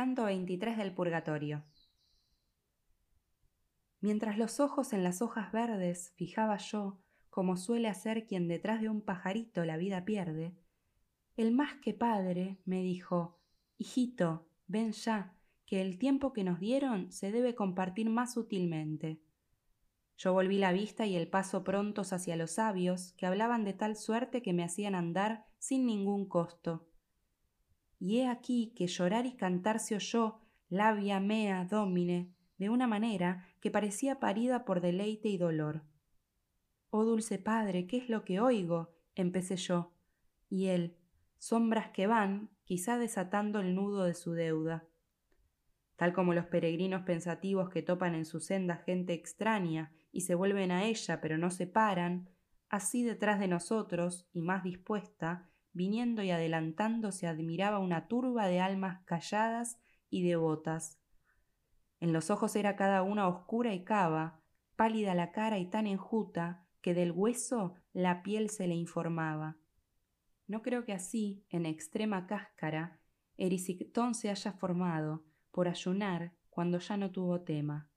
Canto 23 del Purgatorio. Mientras los ojos en las hojas verdes fijaba yo, como suele hacer quien detrás de un pajarito la vida pierde, el más que padre me dijo, Hijito, ven ya, que el tiempo que nos dieron se debe compartir más útilmente. Yo volví la vista y el paso prontos hacia los sabios, que hablaban de tal suerte que me hacían andar sin ningún costo y he aquí que llorar y cantar se oyó labia mea domine de una manera que parecía parida por deleite y dolor. Oh dulce padre, ¿qué es lo que oigo? empecé yo, y él, sombras que van, quizá desatando el nudo de su deuda. Tal como los peregrinos pensativos que topan en su senda gente extraña y se vuelven a ella pero no se paran, así detrás de nosotros, y más dispuesta, viniendo y adelantando se admiraba una turba de almas calladas y devotas. En los ojos era cada una oscura y cava, pálida la cara y tan enjuta que del hueso la piel se le informaba. No creo que así, en extrema cáscara, Erisictón se haya formado, por ayunar cuando ya no tuvo tema.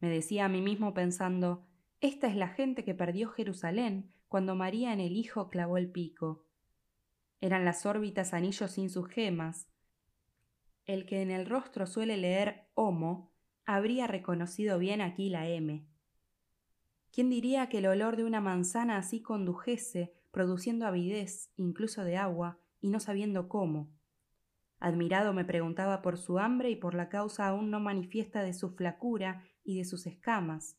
Me decía a mí mismo pensando, esta es la gente que perdió Jerusalén cuando María en el Hijo clavó el pico. Eran las órbitas anillos sin sus gemas. El que en el rostro suele leer Homo habría reconocido bien aquí la M. ¿Quién diría que el olor de una manzana así condujese, produciendo avidez, incluso de agua, y no sabiendo cómo? Admirado me preguntaba por su hambre y por la causa aún no manifiesta de su flacura y de sus escamas,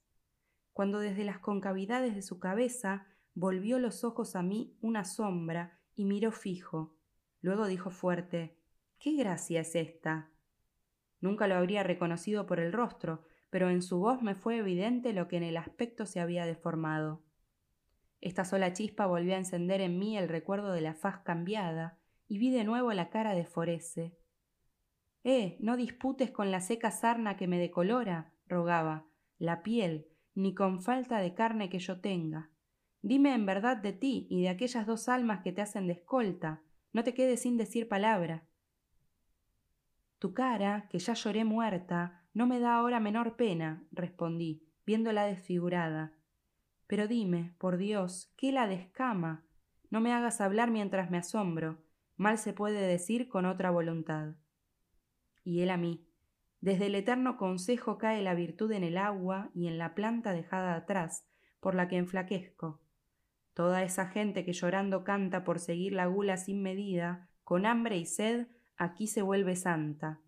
cuando desde las concavidades de su cabeza volvió los ojos a mí una sombra y miró fijo. Luego dijo fuerte ¿Qué gracia es esta? Nunca lo habría reconocido por el rostro, pero en su voz me fue evidente lo que en el aspecto se había deformado. Esta sola chispa volvió a encender en mí el recuerdo de la faz cambiada, y vi de nuevo la cara de Forese. Eh, no disputes con la seca sarna que me decolora, rogaba, la piel, ni con falta de carne que yo tenga. Dime en verdad de ti y de aquellas dos almas que te hacen de escolta. No te quedes sin decir palabra. Tu cara, que ya lloré muerta, no me da ahora menor pena, respondí, viéndola desfigurada. Pero dime, por Dios, ¿qué la descama? No me hagas hablar mientras me asombro. Mal se puede decir con otra voluntad. Y él a mí. Desde el eterno consejo cae la virtud en el agua y en la planta dejada atrás, por la que enflaquezco. Toda esa gente que llorando canta por seguir la gula sin medida, con hambre y sed, aquí se vuelve santa.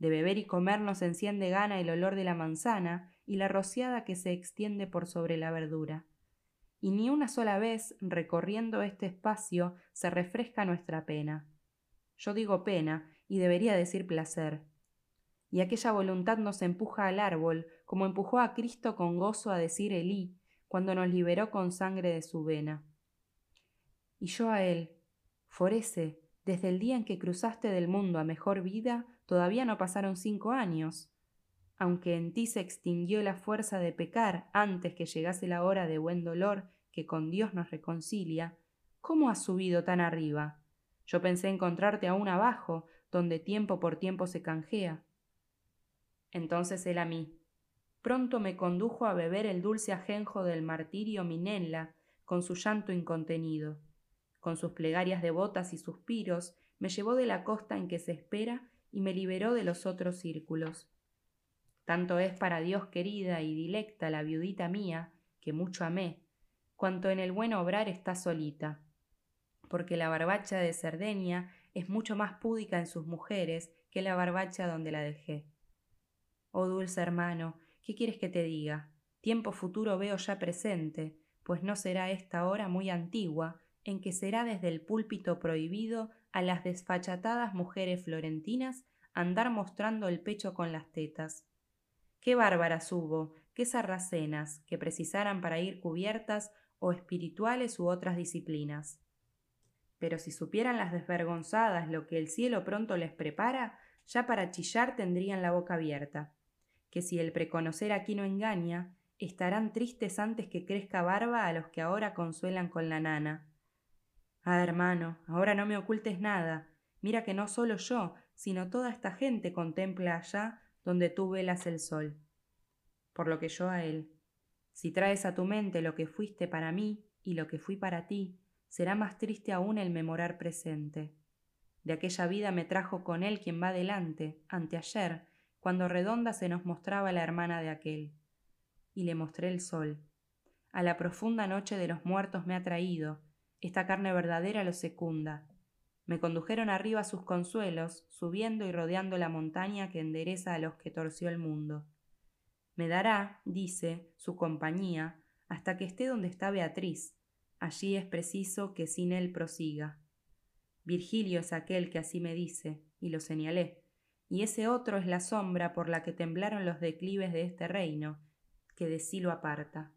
De beber y comer nos enciende gana el olor de la manzana y la rociada que se extiende por sobre la verdura. Y ni una sola vez, recorriendo este espacio, se refresca nuestra pena. Yo digo pena, y debería decir placer. Y aquella voluntad nos empuja al árbol, como empujó a Cristo con gozo a decir Elí, cuando nos liberó con sangre de su vena. Y yo a él, Forese, desde el día en que cruzaste del mundo a mejor vida, todavía no pasaron cinco años. Aunque en ti se extinguió la fuerza de pecar antes que llegase la hora de buen dolor que con Dios nos reconcilia, ¿cómo has subido tan arriba? Yo pensé encontrarte aún abajo, donde tiempo por tiempo se canjea. Entonces él a mí, pronto me condujo a beber el dulce ajenjo del martirio Minella, con su llanto incontenido. Con sus plegarias devotas y suspiros, me llevó de la costa en que se espera y me liberó de los otros círculos. Tanto es para Dios querida y dilecta la viudita mía, que mucho amé, cuanto en el buen obrar está solita, porque la barbacha de Cerdeña es mucho más púdica en sus mujeres que la barbacha donde la dejé. Oh dulce hermano, ¿Qué quieres que te diga? Tiempo futuro veo ya presente, pues no será esta hora muy antigua, en que será desde el púlpito prohibido a las desfachatadas mujeres florentinas andar mostrando el pecho con las tetas. Qué bárbaras hubo, qué sarracenas, que precisaran para ir cubiertas o espirituales u otras disciplinas. Pero si supieran las desvergonzadas lo que el cielo pronto les prepara, ya para chillar tendrían la boca abierta que si el preconocer aquí no engaña, estarán tristes antes que crezca barba a los que ahora consuelan con la nana. Ah, hermano, ahora no me ocultes nada. Mira que no solo yo, sino toda esta gente contempla allá donde tú velas el sol. Por lo que yo a él, si traes a tu mente lo que fuiste para mí y lo que fui para ti, será más triste aún el memorar presente. De aquella vida me trajo con él quien va delante, anteayer, cuando redonda se nos mostraba la hermana de aquel. Y le mostré el sol. A la profunda noche de los muertos me ha traído, esta carne verdadera lo secunda. Me condujeron arriba sus consuelos, subiendo y rodeando la montaña que endereza a los que torció el mundo. Me dará, dice, su compañía, hasta que esté donde está Beatriz. Allí es preciso que sin él prosiga. Virgilio es aquel que así me dice, y lo señalé, y ese otro es la sombra por la que temblaron los declives de este reino, que de sí lo aparta.